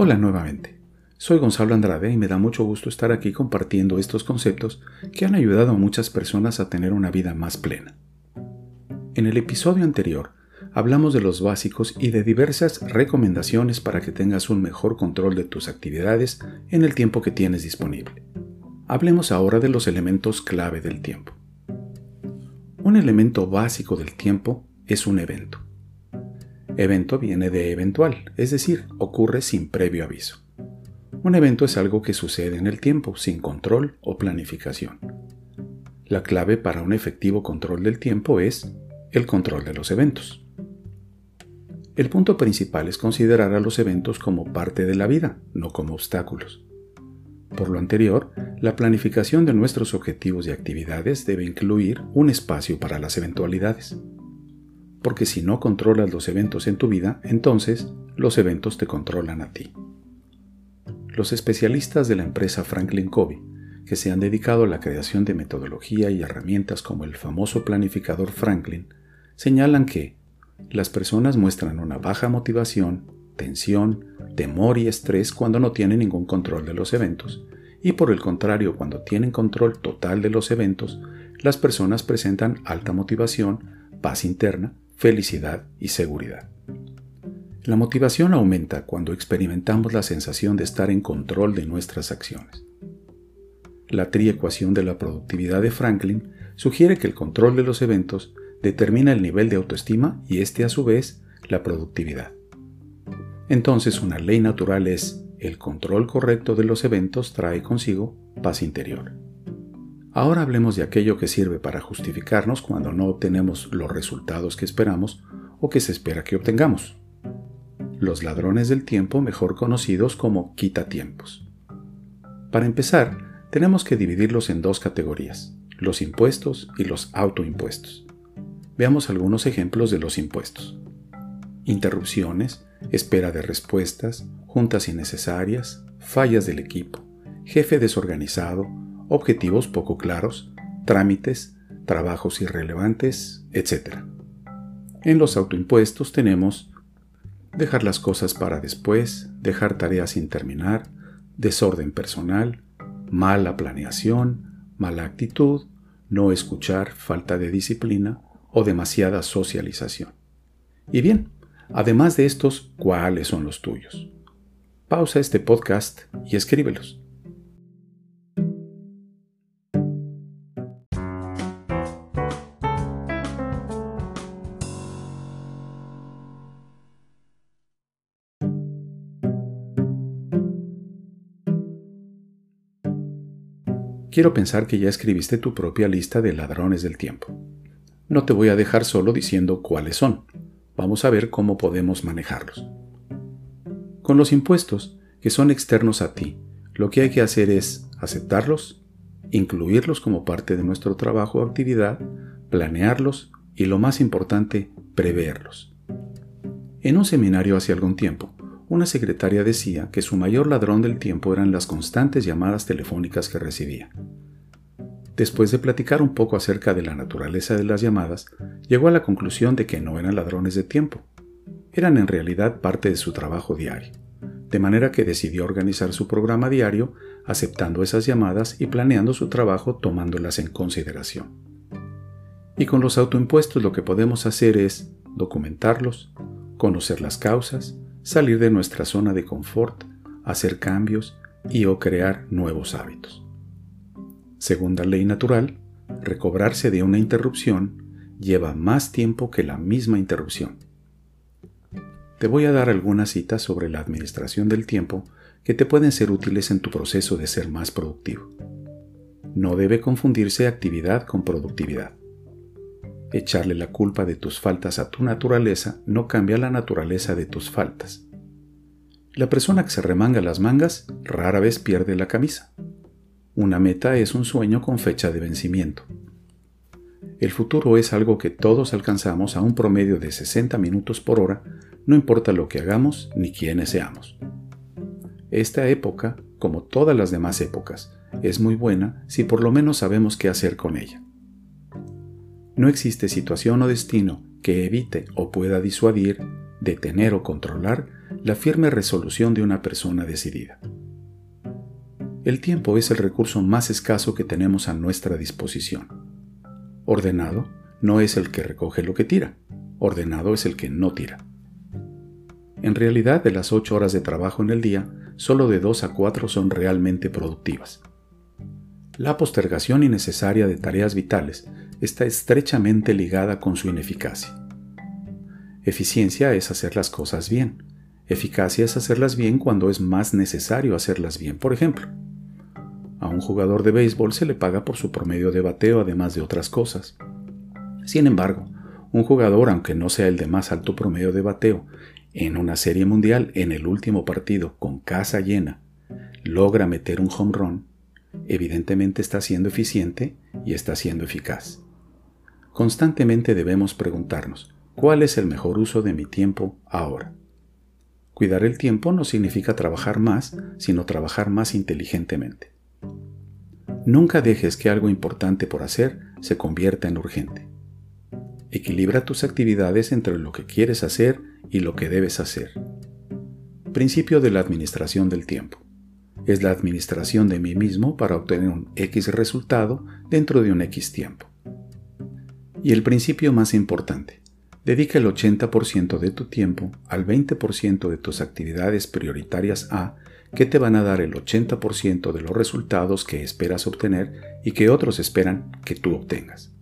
Hola nuevamente. Soy Gonzalo Andrade y me da mucho gusto estar aquí compartiendo estos conceptos que han ayudado a muchas personas a tener una vida más plena. En el episodio anterior hablamos de los básicos y de diversas recomendaciones para que tengas un mejor control de tus actividades en el tiempo que tienes disponible. Hablemos ahora de los elementos clave del tiempo. Un elemento básico del tiempo es un evento. Evento viene de eventual, es decir, ocurre sin previo aviso. Un evento es algo que sucede en el tiempo, sin control o planificación. La clave para un efectivo control del tiempo es el control de los eventos. El punto principal es considerar a los eventos como parte de la vida, no como obstáculos. Por lo anterior, la planificación de nuestros objetivos y actividades debe incluir un espacio para las eventualidades porque si no controlas los eventos en tu vida, entonces los eventos te controlan a ti. Los especialistas de la empresa Franklin Covey, que se han dedicado a la creación de metodología y herramientas como el famoso planificador Franklin, señalan que las personas muestran una baja motivación, tensión, temor y estrés cuando no tienen ningún control de los eventos, y por el contrario, cuando tienen control total de los eventos, las personas presentan alta motivación, paz interna felicidad y seguridad. La motivación aumenta cuando experimentamos la sensación de estar en control de nuestras acciones. La triecuación de la productividad de Franklin sugiere que el control de los eventos determina el nivel de autoestima y este a su vez la productividad. Entonces una ley natural es el control correcto de los eventos trae consigo paz interior. Ahora hablemos de aquello que sirve para justificarnos cuando no obtenemos los resultados que esperamos o que se espera que obtengamos. Los ladrones del tiempo, mejor conocidos como quitatiempos. Para empezar, tenemos que dividirlos en dos categorías, los impuestos y los autoimpuestos. Veamos algunos ejemplos de los impuestos. Interrupciones, espera de respuestas, juntas innecesarias, fallas del equipo, jefe desorganizado, objetivos poco claros, trámites, trabajos irrelevantes, etc. En los autoimpuestos tenemos dejar las cosas para después, dejar tareas sin terminar, desorden personal, mala planeación, mala actitud, no escuchar, falta de disciplina o demasiada socialización. Y bien, además de estos, ¿cuáles son los tuyos? Pausa este podcast y escríbelos. Quiero pensar que ya escribiste tu propia lista de ladrones del tiempo. No te voy a dejar solo diciendo cuáles son. Vamos a ver cómo podemos manejarlos. Con los impuestos, que son externos a ti, lo que hay que hacer es aceptarlos, incluirlos como parte de nuestro trabajo o actividad, planearlos y lo más importante, preverlos. En un seminario hace algún tiempo, una secretaria decía que su mayor ladrón del tiempo eran las constantes llamadas telefónicas que recibía. Después de platicar un poco acerca de la naturaleza de las llamadas, llegó a la conclusión de que no eran ladrones de tiempo, eran en realidad parte de su trabajo diario, de manera que decidió organizar su programa diario aceptando esas llamadas y planeando su trabajo tomándolas en consideración. Y con los autoimpuestos lo que podemos hacer es documentarlos, conocer las causas, salir de nuestra zona de confort, hacer cambios y o crear nuevos hábitos. Segunda ley natural, recobrarse de una interrupción lleva más tiempo que la misma interrupción. Te voy a dar algunas citas sobre la administración del tiempo que te pueden ser útiles en tu proceso de ser más productivo. No debe confundirse actividad con productividad. Echarle la culpa de tus faltas a tu naturaleza no cambia la naturaleza de tus faltas. La persona que se remanga las mangas rara vez pierde la camisa. Una meta es un sueño con fecha de vencimiento. El futuro es algo que todos alcanzamos a un promedio de 60 minutos por hora, no importa lo que hagamos ni quiénes seamos. Esta época, como todas las demás épocas, es muy buena si por lo menos sabemos qué hacer con ella. No existe situación o destino que evite o pueda disuadir detener o controlar la firme resolución de una persona decidida. El tiempo es el recurso más escaso que tenemos a nuestra disposición. Ordenado no es el que recoge lo que tira, ordenado es el que no tira. En realidad, de las 8 horas de trabajo en el día, solo de 2 a 4 son realmente productivas. La postergación innecesaria de tareas vitales está estrechamente ligada con su ineficacia. Eficiencia es hacer las cosas bien. Eficacia es hacerlas bien cuando es más necesario hacerlas bien. Por ejemplo, a un jugador de béisbol se le paga por su promedio de bateo además de otras cosas. Sin embargo, un jugador, aunque no sea el de más alto promedio de bateo, en una serie mundial, en el último partido, con casa llena, logra meter un home run, evidentemente está siendo eficiente y está siendo eficaz. Constantemente debemos preguntarnos, ¿cuál es el mejor uso de mi tiempo ahora? Cuidar el tiempo no significa trabajar más, sino trabajar más inteligentemente. Nunca dejes que algo importante por hacer se convierta en urgente. Equilibra tus actividades entre lo que quieres hacer y lo que debes hacer. Principio de la administración del tiempo. Es la administración de mí mismo para obtener un X resultado dentro de un X tiempo. Y el principio más importante. Dedica el 80% de tu tiempo al 20% de tus actividades prioritarias A que te van a dar el 80% de los resultados que esperas obtener y que otros esperan que tú obtengas.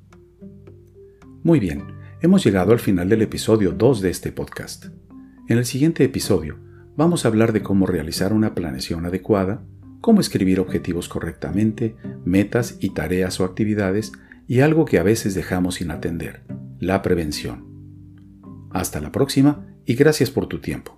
Muy bien, hemos llegado al final del episodio 2 de este podcast. En el siguiente episodio vamos a hablar de cómo realizar una planeación adecuada, cómo escribir objetivos correctamente, metas y tareas o actividades y algo que a veces dejamos sin atender, la prevención. Hasta la próxima y gracias por tu tiempo.